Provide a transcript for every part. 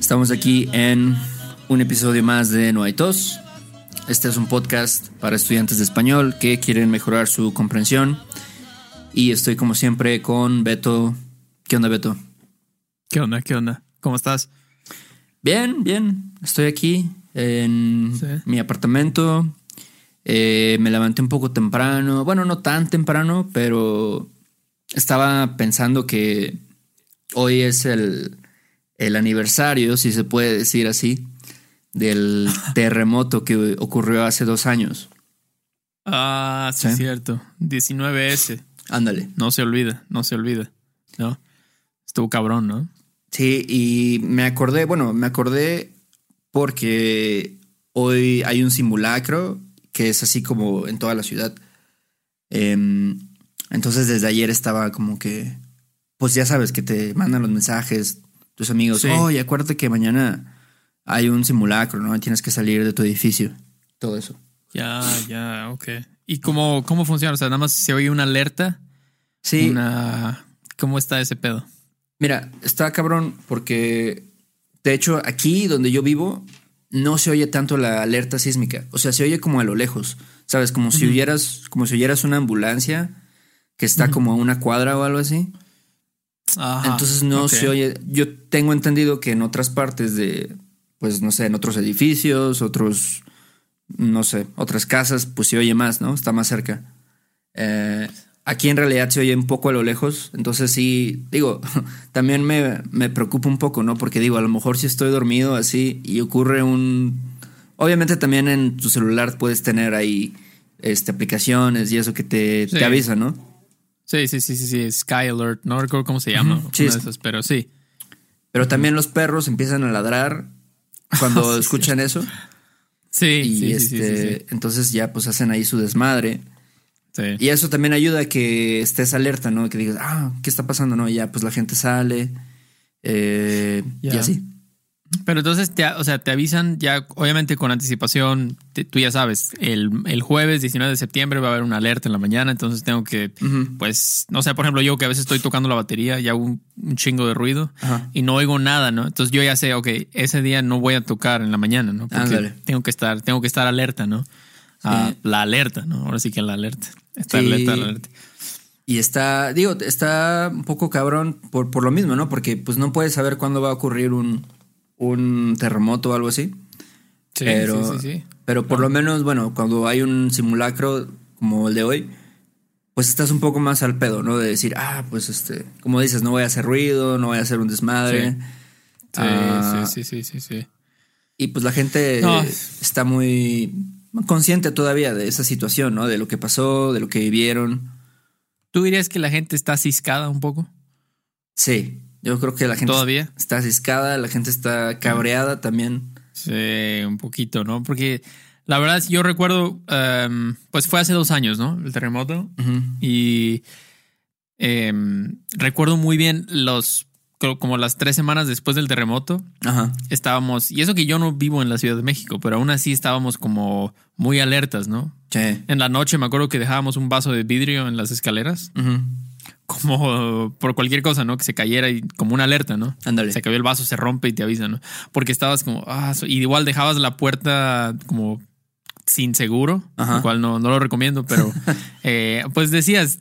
estamos aquí en un episodio más de No hay tos. Este es un podcast para estudiantes de español que quieren mejorar su comprensión. Y estoy como siempre con Beto. ¿Qué onda, Beto? ¿Qué onda? ¿Qué onda? ¿Cómo estás? Bien, bien. Estoy aquí en Sí. mi apartamento. Eh, me levanté un poco temprano. Bueno, no tan temprano, pero estaba pensando que hoy es el, el aniversario, si se puede decir así, del terremoto que ocurrió hace dos años. Ah, sí, Sí. cierto. 19S. Ándale. No se olvida, no se olvida. ¿No? Estuvo cabrón, ¿no? Sí, y me acordé, bueno, me acordé porque hoy hay un simulacro que es así como en toda la ciudad. Em, entonces desde ayer estaba como que, pues ya sabes que te mandan los mensajes tus amigos, Sí. oye, acuérdate que mañana hay un simulacro, ¿no? Tienes que salir de tu edificio. Todo eso. Ya, ya, ok. ¿Y cómo, cómo funciona? O sea, nada más se oye una alerta. Sí, Una... ¿Cómo está ese pedo? Mira, está cabrón porque, de hecho, aquí donde yo vivo, no se oye tanto la alerta sísmica. O sea, se oye como a lo lejos, ¿sabes? Como si oyeras, como si oyeras una ambulancia que está como a una cuadra o algo así. Ajá, Entonces no se oye. Yo tengo entendido que en otras partes de, pues no sé, en otros edificios, otros, no sé, otras casas, pues se oye más, ¿no? Está más cerca. Eh, aquí en realidad se oye un poco a lo lejos, entonces sí, digo, también me, me preocupa un poco, ¿no? Porque digo, a lo mejor si estoy dormido así y ocurre un... Obviamente también en tu celular puedes tener ahí este, aplicaciones y eso que te, Sí. te avisa, ¿no? Sí, sí, sí, sí, sí. Sky Alert. No recuerdo cómo se llama. Sí, una de esas, pero sí. Pero también los perros empiezan a ladrar cuando Sí, escuchan eso. Sí, Y sí, sí, este, sí, sí, sí. entonces ya pues hacen ahí su desmadre. Sí. Y eso también ayuda a que estés alerta, ¿no? Que digas, ah, ¿qué está pasando? No, ya pues la gente sale. eh, Y Ya. así. Pero entonces, te, o sea, te avisan ya, obviamente con anticipación, te- tú ya sabes, el, el jueves 19 de septiembre va a haber una alerta en la mañana, entonces tengo que, pues, no sé, por ejemplo, yo que a veces estoy tocando la batería y hago un, un chingo de ruido y no oigo nada, ¿no? Entonces yo ya sé, ok, ese día no voy a tocar en la mañana, ¿no? Porque Ándale. tengo que estar, tengo que estar alerta, ¿no? Ah, Sí. la alerta, ¿no? Ahora sí que la alerta. Está Sí. alerta, la alerta. Y está, digo, está un poco cabrón por, por lo mismo, ¿no? Porque pues no puedes saber cuándo va a ocurrir un, un terremoto o algo así. Sí, pero, sí, sí, sí. pero por lo menos, bueno, cuando hay un simulacro como el de hoy, pues estás un poco más al pedo, ¿no? De decir, ah, pues este, como dices, no voy a hacer ruido, no voy a hacer un desmadre. Sí. Sí, Ah, sí, sí, sí, sí, sí. Y pues la gente No. está muy consciente todavía de esa situación, ¿no? De lo que pasó, de lo que vivieron. ¿Tú dirías que la gente está ciscada un poco? Sí, yo creo que la gente ¿Todavía? está ciscada, la gente está cabreada también. Sí, un poquito, ¿no? Porque la verdad, yo recuerdo, em, pues fue hace dos años, ¿no? El terremoto. Y em, recuerdo muy bien los, como las tres semanas después del terremoto, Ajá. estábamos, y eso que yo no vivo en la Ciudad de México, pero aún así estábamos como muy alertas, ¿no? Sí. En la noche me acuerdo que dejábamos un vaso de vidrio en las escaleras, Ujú. Como por cualquier cosa, ¿no? Que se cayera y como una alerta, ¿no? Ándale. Se cayó el vaso, se rompe y te avisa, ¿no? Porque estabas como, ah, y igual dejabas la puerta como sin seguro, Ajá. lo cual no, no lo recomiendo, pero eh, pues decías,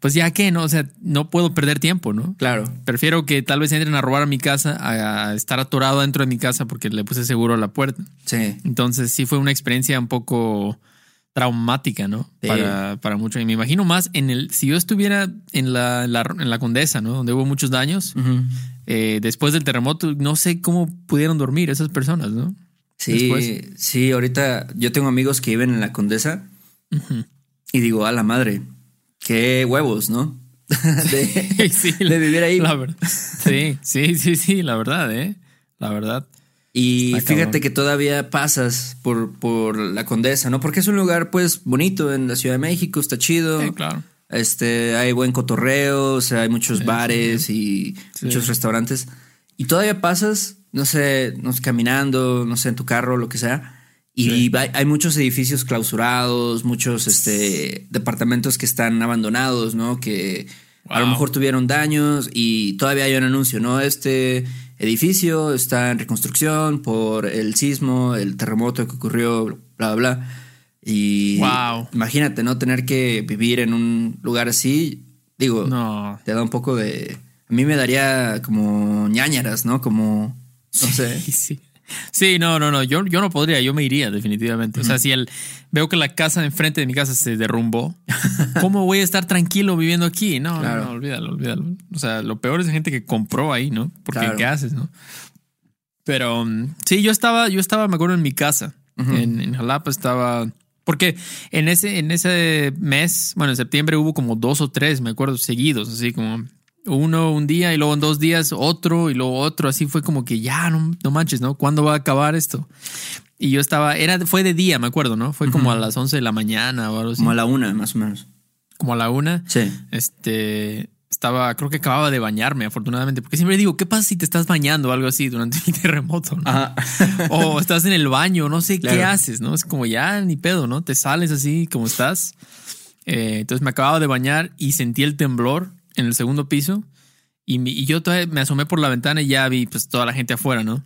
pues ya que, ¿no? O sea, no puedo perder tiempo, ¿no? Claro. Prefiero que tal vez entren a robar a mi casa a estar atorado dentro de mi casa porque le puse seguro a la puerta. Sí. Entonces sí fue una experiencia un poco traumática, ¿no? Sí. Para, para muchos. Y me imagino más en el, si yo estuviera en la, en la, en la Condesa, ¿no? Donde hubo muchos daños, eh, después del terremoto, no sé cómo pudieron dormir esas personas, ¿no? Sí, Después. sí, ahorita yo tengo amigos que viven en la Condesa y digo, a la madre, qué huevos, ¿no? de, Sí, de vivir ahí. La verdad. Sí, sí, sí, sí, la verdad, ¿eh? La verdad. Y fíjate que todavía pasas por, por la Condesa, ¿no? Porque es un lugar, pues, bonito en la Ciudad de México, está chido. Sí, claro. Este, hay buen cotorreo, o sea, hay muchos bares y Sí. muchos restaurantes. Y todavía pasas, no sé, no sé, caminando, no sé, en tu carro, lo que sea. Y Sí. hay, hay muchos edificios clausurados, muchos este, departamentos que están abandonados, ¿no? Que a lo mejor tuvieron daños y todavía hay un anuncio, ¿no? Este edificio está en reconstrucción por el sismo, el terremoto que ocurrió, bla, bla, bla. Y Wow. imagínate, ¿no? Tener que vivir en un lugar así, digo, No. te da un poco de... A mí me daría como ñañaras, ¿no? Como, no sé. Sí, sí. Sí, no, no, no. Yo, yo no podría, yo me iría definitivamente. O sea, si el, veo que la casa de enfrente de mi casa se derrumbó, ¿cómo voy a estar tranquilo viviendo aquí? No, Claro. no, no, olvídalo, olvídalo. O sea, lo peor es la gente que compró ahí, ¿no? Porque Claro. ¿qué haces, no? Pero um, sí, yo estaba, yo estaba, me acuerdo, en mi casa. en, en Jalapa estaba. Porque en ese, en ese mes, bueno, en septiembre hubo como dos o tres, me acuerdo, seguidos, así como uno un día y luego en dos días otro y luego otro. Así fue como que ya no, no manches, ¿no? ¿Cuándo va a acabar esto? Y yo estaba, era, fue de día, me acuerdo, ¿no? Fue como a las 11 de la mañana o algo así. Como a la una, más o menos. Como a la una. Sí. Este estaba, creo que acababa de bañarme, afortunadamente, porque siempre digo, ¿qué pasa si te estás bañando o algo así durante mi terremoto? ¿no? Ajá. o estás en el baño, no sé qué haces, ¿no? Es como ya ni pedo, ¿no? Te sales así como estás. Eh, entonces me acababa de bañar y sentí el temblor en el segundo piso y, mi- y yo todavía me asomé por la ventana y ya vi pues toda la gente afuera, ¿no?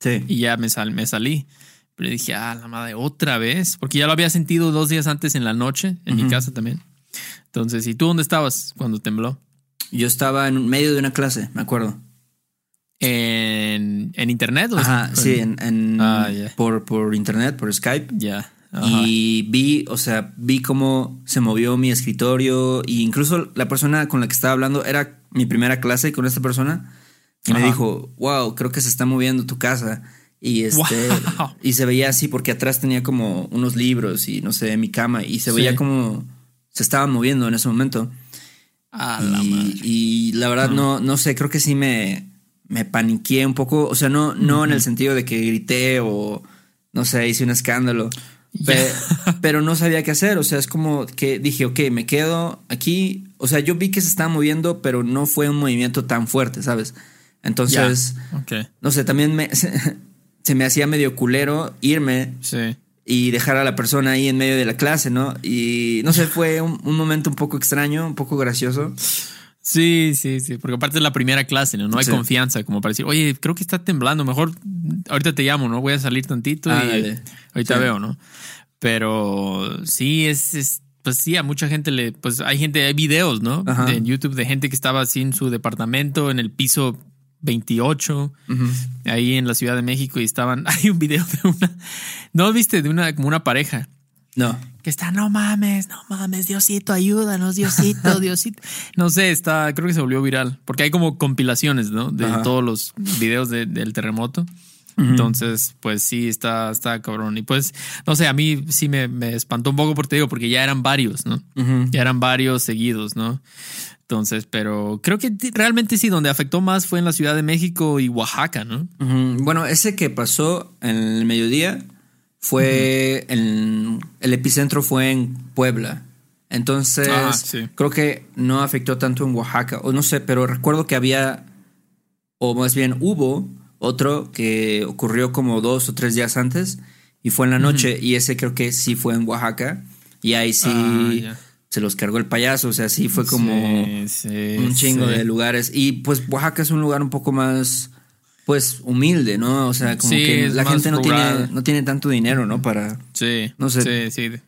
Sí. Y ya me, sal, me salí. Pero dije, ah, la madre, otra vez, porque ya lo había sentido dos días antes en la noche, en mi Ujú. casa también. Entonces, ¿y tú dónde estabas cuando tembló? Yo estaba en medio de una clase, me acuerdo. ¿En, en internet? o Ajá, sí, en, en- Ah, ya. por, por internet, por Skype. Ya. Ajá. Y vi, o sea, vi cómo se movió mi escritorio e incluso la persona con la que estaba hablando era mi primera clase con esta persona y me dijo, wow, creo que se está moviendo tu casa. Y este, Wow. y se veía así porque atrás tenía como unos libros y no sé, mi cama y se veía Sí. como se estaba moviendo en ese momento. Ah, la y, madre. y la verdad no, no sé, creo que sí me, me paniqué un poco, o sea, no, no en el sentido de que grité o no sé, hice un escándalo, pe- pero no sabía qué hacer, o sea, es como que dije, ok, me quedo aquí, o sea, yo vi que se estaba moviendo, pero no fue un movimiento tan fuerte, ¿sabes? Entonces, no sé, también me, se, me hacía medio culero irme Sí. y dejar a la persona ahí en medio de la clase, ¿no? Y no sé, fue un, un momento un poco extraño, un poco gracioso. Sí, sí, sí, porque aparte es la primera clase, ¿no? No hay Sí. confianza como para decir, oye, creo que está temblando, mejor ahorita te llamo, ¿no? Voy a salir tantito y Ándale. ahorita Sí. veo, ¿no? Pero sí, es, es- pues sí, a mucha gente le, pues hay gente, hay videos, ¿no? Ajá. En YouTube de gente que estaba así en su departamento, en el piso 28, ahí en la Ciudad de México y estaban, hay un video de una, ¿no viste? De una, como una pareja No. que está, no mames, no mames, Diosito, ayúdanos, Diosito, Diosito. No sé, está, creo que se volvió viral, porque hay como compilaciones, ¿no? De Ajá. todos los videos de- del terremoto. Entonces, pues sí, está, está cabrón. Y pues, no sé, a mí sí me, me espantó un poco porque te digo, porque ya eran varios, ¿no? Ya eran varios seguidos, ¿no? Entonces, pero creo que realmente sí, donde afectó más fue en la Ciudad de México y Oaxaca, ¿no? Bueno, ese que pasó en el mediodía fue en- el epicentro fue en Puebla. Entonces, Ah, sí. creo que no afectó tanto en Oaxaca, o no sé, pero recuerdo que había, o más bien hubo otro que ocurrió como dos o tres días antes y fue en la noche, y ese creo que sí fue en Oaxaca, y ahí sí Ah, se los cargó el payaso, o sea, sí fue como Sí, sí, un chingo de lugares. Y pues Oaxaca es un lugar un poco más, pues, humilde, ¿no? O sea, como Sí, que la gente no rural. tiene, no tiene tanto dinero, ¿no? Para. Sí, No sé. Sí, sí. de-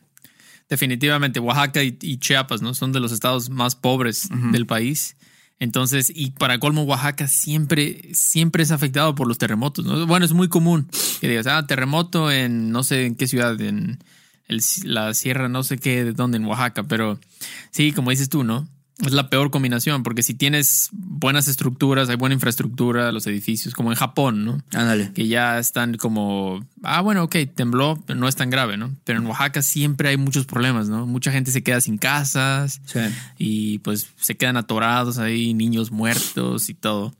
Definitivamente, Oaxaca y, y Chiapas, ¿no? Son de los estados más pobres del país. Entonces, y para colmo, Oaxaca siempre, siempre es afectado por los terremotos, ¿no? Bueno, es muy común que digas, ah, terremoto en no sé en qué ciudad, en el- la sierra, no sé qué, de dónde, en Oaxaca, pero sí, como dices tú, ¿no? Es la peor combinación, porque si tienes buenas estructuras, hay buena infraestructura, los edificios, como en Japón, ¿no? Ándale. que ya están como, ah, bueno, ok, tembló, pero no es tan grave, ¿no? Pero en Oaxaca siempre hay muchos problemas, ¿no? Mucha gente se queda sin casas Sí. y pues se quedan atorados ahí, niños muertos y todo.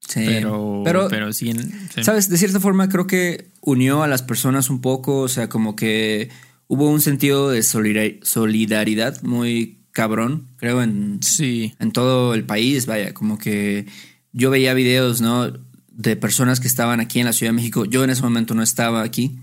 Sí. Pero, Pero- pero, sí, en- sí. ¿Sabes? De cierta forma creo que unió a las personas un poco, o sea, como que hubo un sentido de solidar- solidaridad muy cabrón, creo, en, Sí. en todo el país, vaya, como que yo veía videos, ¿no? De personas que estaban aquí en la Ciudad de México. Yo en ese momento no estaba aquí,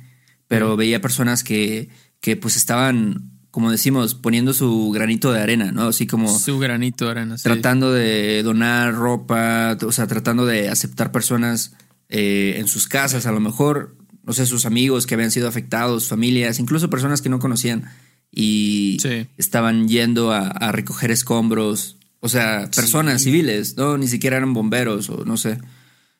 pero veía personas que, que pues estaban, como decimos, poniendo su granito de arena, ¿no? Así como Su granito de arena. sí. tratando de donar ropa, o sea, tratando de aceptar personas eh, en sus casas, a lo mejor, no sé, sus amigos que habían sido afectados, familias, incluso personas que no conocían y Sí. estaban yendo a, a recoger escombros, o sea, personas civiles, ¿no? Ni siquiera eran bomberos o no sé.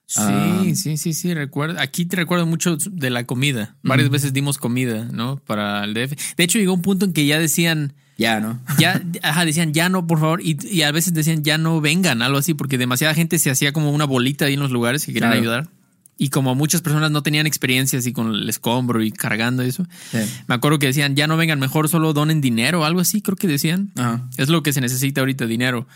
Sí, Ah. sí, sí, sí, recuerdo. Aquí te recuerdo mucho de la comida. Varias veces dimos comida, ¿no? Para el DF. De hecho, llegó un punto en que ya decían, Ya, ¿no? ya, ajá, decían, ya no, por favor. Y, y a veces decían, ya no vengan, algo así, porque demasiada gente se hacía como una bolita ahí en los lugares que querían Claro. ayudar. Y como muchas personas no tenían experiencia así con el escombro y cargando eso, Sí. me acuerdo que decían, ya no vengan, mejor solo donen dinero, algo así, creo que decían. Ajá. Es lo que se necesita ahorita, dinero.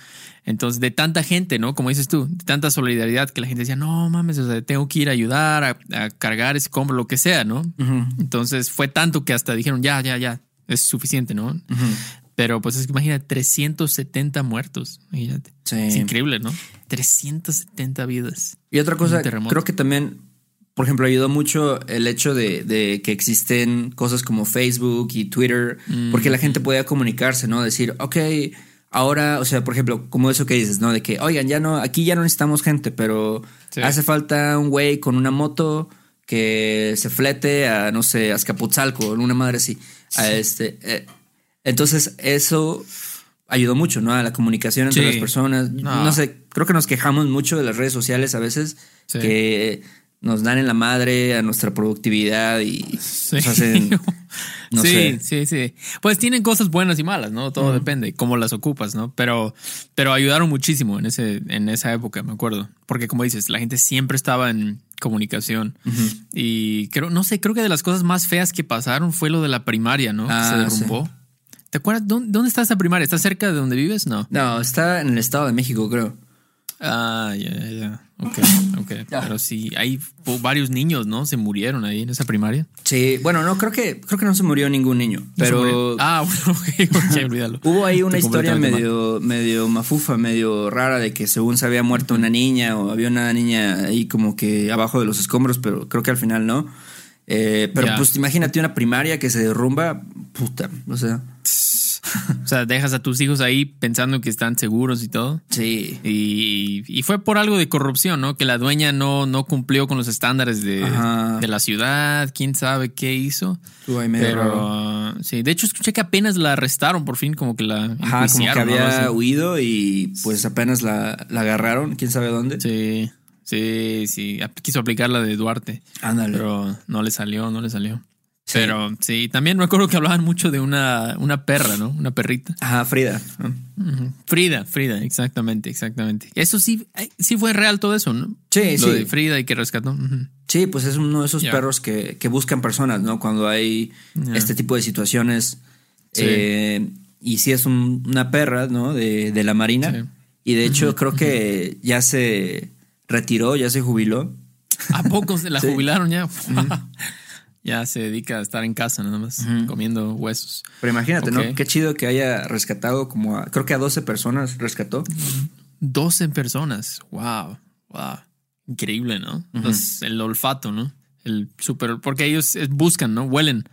Entonces, de tanta gente, ¿no? Como dices tú, de tanta solidaridad que la gente decía, no mames, o sea, tengo que ir a ayudar, a, a cargar escombro, lo que sea, ¿no? Entonces fue tanto que hasta dijeron, ya, ya, ya, es suficiente, ¿no? Pero pues es que imagínate, 370 muertos, imagínate. Sí. Es increíble, ¿no? 370 vidas. Y otra cosa, creo que también, por ejemplo, ayudó mucho el hecho de, de que existen cosas como Facebook y Twitter, porque la gente podía comunicarse, ¿no? Decir, ok, ahora, o sea, por ejemplo, como eso que dices, ¿no? De que, oigan, ya no, aquí ya no necesitamos gente, pero Sí. hace falta un güey con una moto que se flete a, no sé, a Azcapotzalco, una madre así. A este, eh, entonces, eso ayudó mucho, ¿no? A la comunicación entre Sí. las personas. No. no sé, creo que nos quejamos mucho de las redes sociales a veces Sí. que nos dan en la madre a nuestra productividad y Sí. nos hacen, no sí, sé. sí, sí. Pues tienen cosas buenas y malas, ¿no? Todo depende cómo las ocupas, ¿no? Pero, pero ayudaron muchísimo en ese, en esa época, me acuerdo. Porque como dices, la gente siempre estaba en comunicación. Y creo, no sé, creo que de las cosas más feas que pasaron fue lo de la primaria, ¿no? Ah, que se derrumbó. ¿Te acuerdas? ¿Dónde, dónde está esa primaria? ¿Está cerca de donde vives? No. No, está en el Estado de México, creo. Ah, ya, ya, ya. Ok, ok. Pero sí, hay varios niños, ¿no? Se murieron ahí en esa primaria. Sí, bueno, no, creo que, creo que no se murió ningún niño, pero. Ah, bueno, ok, ok, olvídalo. Hubo ahí una Estoy historia medio, medio mafufa, medio rara de que según se había muerto una niña o había una niña ahí como que abajo de los escombros, pero creo que al final no. Eh, pero pues imagínate una primaria que se derrumba, puta, o sea, O sea, dejas a tus hijos ahí pensando que están seguros y todo. sí. Y, y fue por algo de corrupción, ¿no? Que la dueña no, no cumplió con los estándares de, de la ciudad. Quién sabe qué hizo. Raro. Pero sí, de hecho escuché que apenas la arrestaron por fin, como que la Ajá, como que había huido y pues apenas la, la agarraron, quién sabe dónde. Sí, sí, sí. Quiso aplicar la de Duarte. Ándale. Pero no le salió, no le salió. Pero sí, también me acuerdo que hablaban mucho de una, una perra, ¿no? Una perrita. Ajá, Frida. Ujú. Frida, Frida, exactamente, exactamente. Eso sí, sí fue real todo eso, ¿no? Sí, Lo sí. de Frida y que rescató. Sí, pues es uno de esos perros que, que buscan personas, ¿no? Cuando hay este tipo de situaciones. Sí. Eh, y sí es un- una perra, ¿no? De, de la Marina. Sí. Y de hecho creo que ya se retiró, ya se jubiló. ¿A poco se la Sí. jubilaron ya? ya se dedica a estar en casa nada más, comiendo huesos. Pero imagínate. ¿no? Qué chido que haya rescatado como a, creo que a 12 personas rescató. 12 personas. Wow, wow. Increíble, ¿no? Los- el olfato, ¿no? El super, porque ellos eh, buscan, ¿no? Huelen.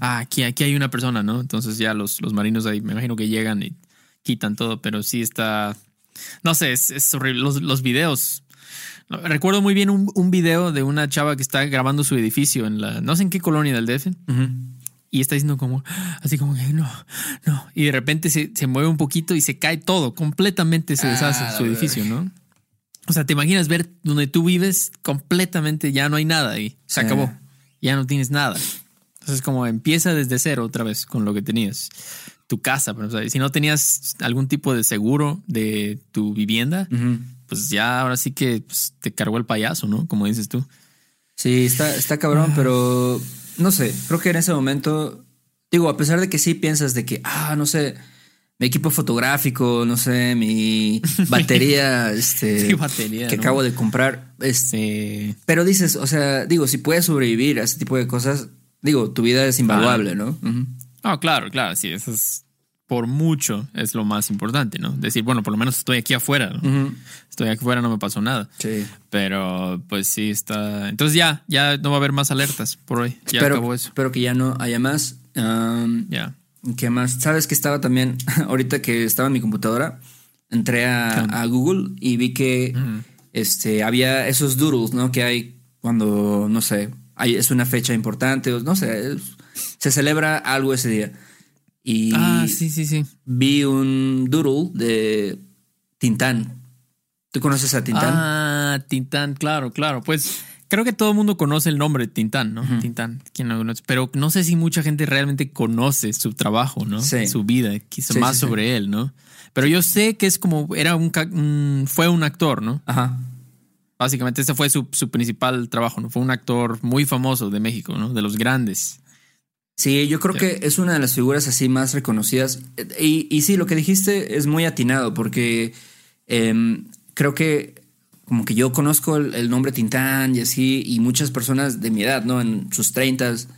Ah, aquí, aquí hay una persona, ¿no? Entonces ya los, los marinos ahí, me imagino que llegan y quitan todo, pero sí está, no sé, es, es horrible. Los, los videos. Recuerdo muy bien un, un video de una chava que está grabando su edificio en la, no sé en qué colonia del DF, y está diciendo como, así como que no, no. Y de repente se, se mueve un poquito y se cae todo, completamente se deshace Ah, su edificio, ¿no? O sea, te imaginas ver donde tú vives completamente ya no hay nada y se Sí. acabó. Ya no tienes nada. Entonces, como empieza desde cero otra vez con lo que tenías. Tu casa, pero o sea, si no tenías algún tipo de seguro de tu vivienda, pues ya ahora sí que pues, te cargó el payaso, ¿no? Como dices tú. Sí, está, está cabrón, pero no sé, creo que en ese momento, digo, a pesar de que sí piensas de que, ah, no sé, mi equipo fotográfico, no sé, mi batería, este, Sí, batería, que ¿no? acabo de comprar. Este, pero dices, o sea, digo, si puedes sobrevivir a ese tipo de cosas, digo, tu vida es invaluable, ¿no? Ah, claro, claro, sí, eso es por mucho es lo más importante, ¿no? Decir, bueno, por lo menos estoy aquí afuera. Estoy aquí afuera, no me pasó nada. Sí. Pero pues sí está. Entonces ya, ya no va a haber más alertas por hoy. Ya Espero, acabó eso. espero que ya no haya más. Am, Ya. ¿Qué más? ¿Sabes que estaba también, ahorita que estaba en mi computadora, entré a, a Google y vi que este, había esos doodles, ¿no? Que hay cuando, no sé, hay, es una fecha importante, o no sé, es- se celebra algo ese día. Y Ah, sí, sí, sí. vi un doodle de Tintán. ¿Tú conoces a Tintán? Ah, Tintán, claro, claro. Pues creo que todo el mundo conoce el nombre de Tintán, ¿no? Tintán. Pero no sé si mucha gente realmente conoce su trabajo, ¿no? Sí. Su vida, quizá Sí, más sí, sobre él, ¿no? Pero yo sé que es como, era un- fue un actor, ¿no? Ajá. Básicamente ese fue su, su principal trabajo, ¿no? Fue un actor muy famoso de México, ¿no? De los grandes. Sí, yo creo que es una de las figuras así más reconocidas. Y, y sí, lo que dijiste es muy atinado, porque em, creo que como que yo conozco el, el nombre Tintán y así, y muchas personas de mi edad, ¿no? En sus treintas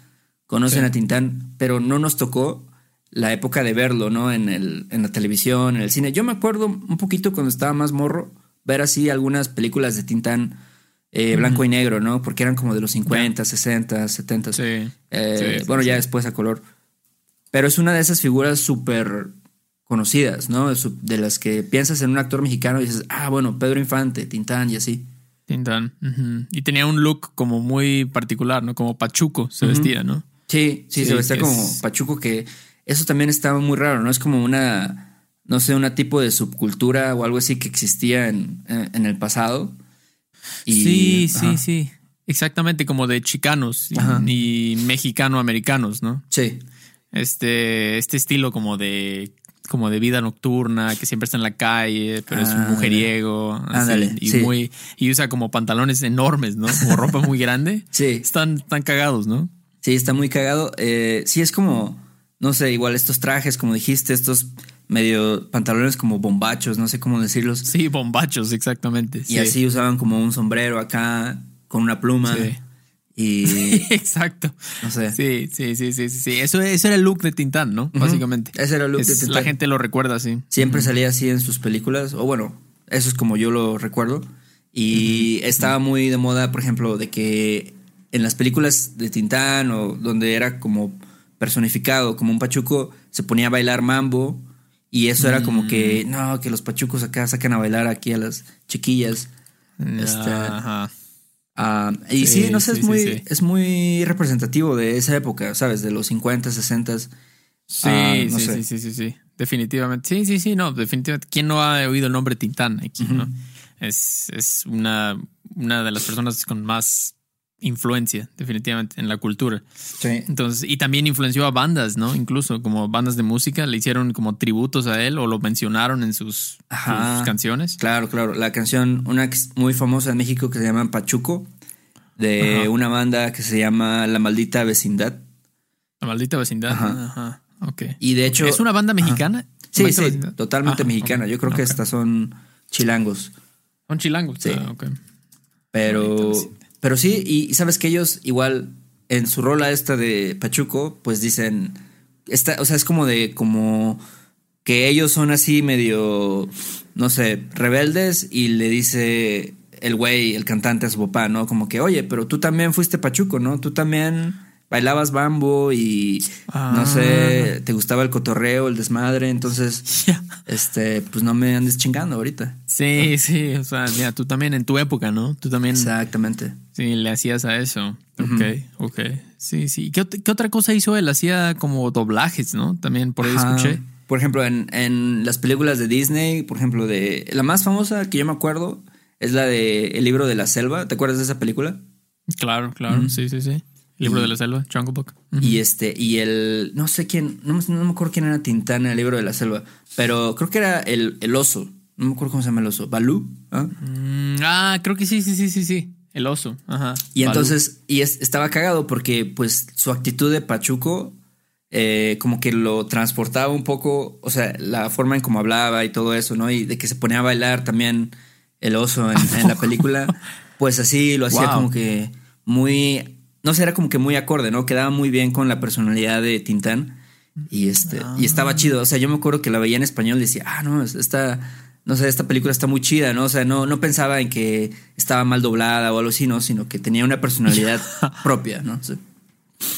conocen Sí. a Tintán, pero no nos tocó la época de verlo, ¿no? En, el, en la televisión, en el cine. Yo me acuerdo un poquito cuando estaba más morro, ver así algunas películas de Tintán eh, blanco y negro, ¿no? Porque eran como de los 50, 60, 70. Sí. Eh, Sí, bueno, sí, ya sí. después a color. Pero es una de esas figuras súper conocidas, ¿no? De las que piensas en un actor mexicano y dices, ah, bueno, Pedro Infante, Tintán y así. Tintán. Y tenía un look como muy particular, ¿no? Como pachuco se vestía, ¿no? Sí, sí, se vestía como es- Pachuco, que eso también estaba muy raro, ¿no? Es como una, no sé, una tipo de subcultura o algo así que existía en, en- en el pasado. Y- sí, sí, ajá. sí. Exactamente, como de chicanos y, Ajá. y mexicano-americanos, ¿no? Sí, Este, este estilo como de como de vida nocturna, que siempre está en la calle, pero es un Ándale. mujeriego. así, Ándale, y sí. muy, y usa como pantalones enormes, ¿no? Como ropa muy grande. sí, Están tan cagados, ¿no? sí, está muy cagado. Eh, sí, es como, no sé, igual estos trajes, como dijiste, estos medio pantalones como bombachos, no sé cómo decirlos. Sí, bombachos, exactamente. Y sí. así usaban como un sombrero acá con una pluma. Sí. Y Exacto. no sé. Sí, sí, sí, sí, sí. Eso, eso era el look de Tintán, ¿no? Básicamente. Ese era el look Es- de Tintán. La gente lo recuerda así. Siempre salía así en sus películas, o bueno, eso es como yo lo recuerdo. Y estaba muy de moda, por ejemplo, de que en las películas de Tintán o donde era como personificado como un pachuco, se ponía a bailar mambo. Y eso era como que, no, que los pachucos acá sacan a bailar aquí a las chiquillas. Este, Ajá. Ah, y sí, Sí, no sé, sí, es, muy, sí, es muy representativo de esa época, ¿sabes? De los 50, 60. Sí, no sé. sí, sí, sí, sí. Definitivamente. Sí, sí, sí, no, definitivamente. ¿Quién no ha oído el nombre Tintán aquí, no? Es, es una, una de las personas con más influencia, definitivamente, en la cultura. Sí. Entonces, y también influenció a bandas, ¿no? Incluso como bandas de música le hicieron como tributos a él o lo mencionaron en sus, Ajá. sus canciones. Claro, claro. La canción, una muy famosa en México que se llama Pachuco, de Ajá. una banda que se llama La Maldita Vecindad. La maldita vecindad. Ajá. Ajá. Ok. Y de hecho. ¿Es una banda mexicana? Sí, sí, Vecindad. totalmente mexicana. Yo creo que estas son chilangos. Son chilangos. Sí. Ah, Pero. Pero sí, y, sabes que ellos igual en su rola esta de Pachuco, pues dicen, esta, o sea, es como de, como que ellos son así medio, no sé, rebeldes y le dice el güey, el cantante a su papá, ¿no? Como que, oye, pero tú también fuiste Pachuco, ¿no? Tú también bailabas bambo y, Ah. no sé, te gustaba el cotorreo, el desmadre, entonces, este, pues no me andes chingando ahorita. Sí, sí, o sea, mira, tú también en tu época, ¿no? Tú también Exactamente. sí, le hacías a eso. Ok, ok. Sí, sí. ¿Qué, qué otra cosa hizo él? Hacía como doblajes, ¿no? También por ahí Ajá. escuché. Por ejemplo, en, en las películas de Disney, por ejemplo, de la más famosa que yo me acuerdo es la de El libro de la selva. ¿Te acuerdas de esa película? Claro, claro, sí, sí, sí. Libro Y- de la selva, Jungle Book. Y este, y el, no sé quién, no, me- no me acuerdo quién era Tintán en el libro de la selva, pero creo que era el, el oso. No me acuerdo cómo se llama el oso. Balú. ¿ah? Mm, ah, creo que sí, sí, sí, sí, sí. El oso, ajá. Y Balú. entonces, y es- estaba cagado porque pues su actitud de Pachuco eh, como que lo transportaba un poco, o sea, la forma en cómo hablaba y todo eso, ¿no? Y de que se ponía a bailar también el oso en, en la película, pues así lo hacía Wow. como que muy, no sé, era como que muy acorde, ¿no? Quedaba muy bien con la personalidad de Tintán y este, y estaba chido, o sea, yo me acuerdo que la veía en español y decía, ah, no, esta, no sé, esta película está muy chida, ¿no? O sea, no, no pensaba en que estaba mal doblada o algo así, ¿no? Sino que tenía una personalidad propia, ¿no? O sea,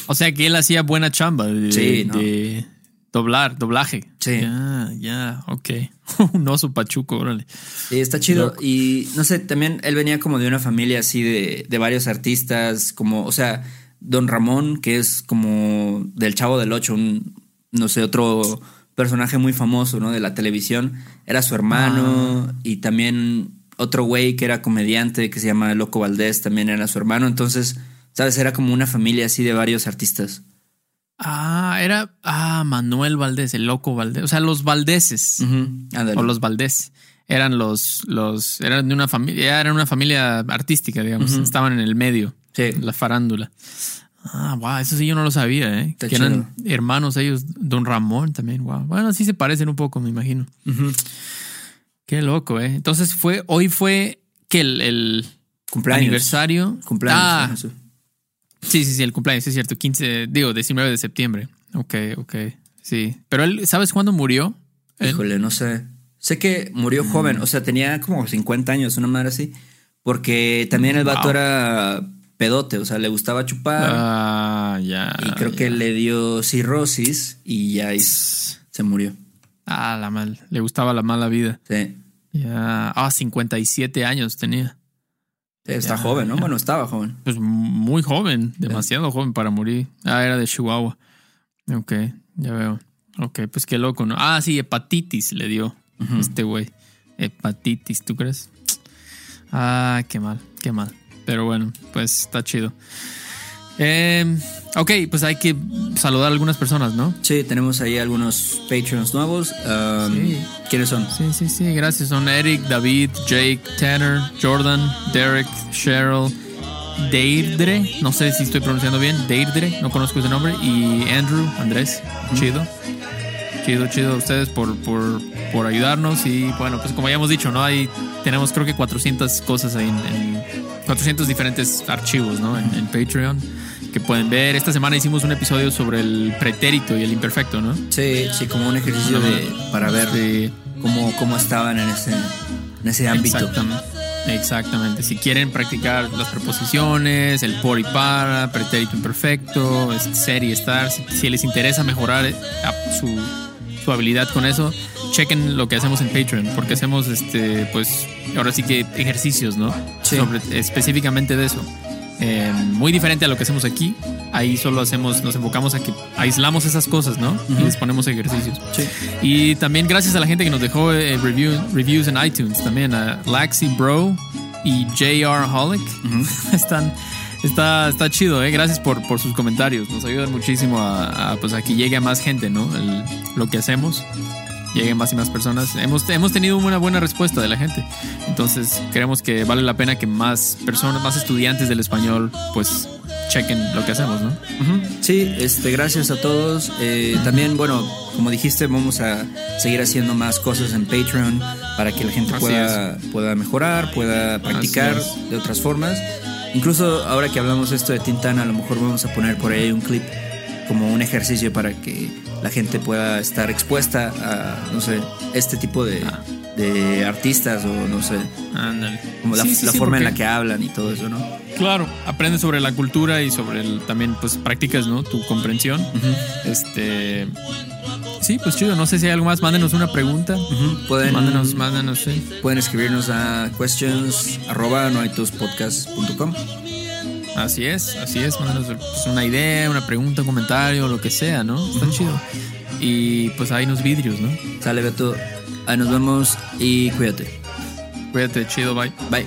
O sea que él hacía buena chamba de, Sí, ¿no? de doblar, doblaje. Sí. Ya, ya, ok. Un oso pachuco, órale. Sí, está chido. Loco. Y no sé, también él venía como de una familia así de, de varios artistas, como, o sea, Don Ramón, que es como del Chavo del Ocho, un, no sé, otro personaje muy famoso, ¿no? De la televisión. Era su hermano y también otro güey que era comediante que se llama Loco Valdés, también era su hermano. Entonces, ¿sabes? Era como una familia así de varios artistas. Ah, era. Ah, Manuel Valdés, el loco Valdés. O sea, los Valdeses. Ujú, ándale. O los Valdés. Eran los, los, eran de una familia, eran una familia artística, digamos. Estaban en el medio. Sí. La farándula. Ah, wow, eso sí yo no lo sabía, ¿eh? Está que eran hermanos ellos, Don Ramón también, wow. Bueno, sí se parecen un poco, me imagino. Qué loco, ¿eh? Entonces fue, hoy fue que el, el Cumpleaños. aniversario. Cumpleaños. Ah, sí. sí, sí, el cumpleaños, es cierto, 15, digo, 19 de septiembre. Ok, ok, sí. Pero él, ¿sabes cuándo murió? Él- Híjole, no sé. Sé que murió joven, o sea, tenía como 50 años, una madre así. Porque también el vato Wow. era pedote, o sea, le gustaba chupar. Ah, ya. y creo que le dio cirrosis y ya es- se murió. Ah, la mal. Le gustaba la mala vida. Sí. Ya. Ah, 57 años tenía. Está Ya, joven, ¿no? Bueno, estaba joven. Pues muy joven, demasiado joven para morir. Ah, era de Chihuahua. Ok, ya veo. Ok, pues qué loco, ¿no? Ah, sí, hepatitis le dio este güey. Hepatitis, ¿tú crees? Ah, qué mal, qué mal. Pero bueno, pues está chido. Eh, ok, pues hay que saludar a algunas personas, ¿no? Sí, tenemos ahí algunos Patreons nuevos. Um, Sí. ¿Quiénes son? Sí, sí, sí, gracias. Son Eric, David, Jake, Tanner, Jordan, Derek, Cheryl, Deirdre, no sé si estoy pronunciando bien, Deirdre, no conozco ese nombre, y Andrew, Andrés, chido. Chido, chido a ustedes por, por, por ayudarnos y bueno, pues como ya hemos dicho, ¿no? Hay, tenemos creo que 400 cosas ahí en, en 400 diferentes archivos, ¿no? En, en Patreon pueden ver. Esta semana hicimos un episodio sobre el pretérito y el imperfecto, ¿no? Sí, sí, como un ejercicio de para ver Sí. cómo, cómo estaban en ese, en ese ámbito. Exactamente. Exactamente. Si quieren practicar las preposiciones, el por y para, pretérito imperfecto, ser y estar, si, si les interesa mejorar eh, a- su, su habilidad con eso, chequen lo que hacemos en Patreon, porque hacemos este, pues, ahora sí que ejercicios, ¿no? Sí. Sobre- específicamente de eso. Eh, muy diferente a lo que hacemos aquí. Ahí solo hacemos, nos enfocamos a que aislamos esas cosas, ¿no? Y les ponemos ejercicios. Sí. Y también gracias a la gente que nos dejó eh, review- reviews en iTunes, también a Laxi Bro y JR Holic. Están, está, está chido, ¿eh? Gracias por, por sus comentarios. Nos ayudan muchísimo a, a, pues, a que llegue a más gente, ¿no? El- lo que hacemos. Lleguen más y más personas. Hemos, hemos tenido una buena respuesta de la gente. Entonces, creemos que vale la pena que más personas, más estudiantes del español, pues chequen lo que hacemos, ¿no? Ujú. Sí, este, gracias a todos. Eh, también, bueno, como dijiste, vamos a seguir haciendo más cosas en Patreon para que la gente Así pueda, pueda mejorar, pueda practicar de otras formas. Incluso ahora que hablamos esto de Tintana, a lo mejor vamos a poner por ahí un clip como un ejercicio para que la gente pueda estar expuesta a, no sé, este tipo de, Ah. de artistas o no sé, Ándale. como la, Sí, sí, la sí, forma en la que hablan y todo eso, ¿no? Claro, aprendes sobre la cultura y sobre el también pues practicas, ¿no? Tu comprensión. Este Sí, pues chido, no sé si hay algo más, mándenos una pregunta. Ujú. Pueden, Mándenos, mándenos, sí. pueden escribirnos a questions arroba noaitospodcast.com. Así es, así es, mándenos pues, una idea, una pregunta, un comentario, lo que sea, ¿no? Está chido. Y pues hay unos vidrios, ¿no? Sale Beto, ahí nos vemos y cuídate. Cuídate, chido. Bye. Bye.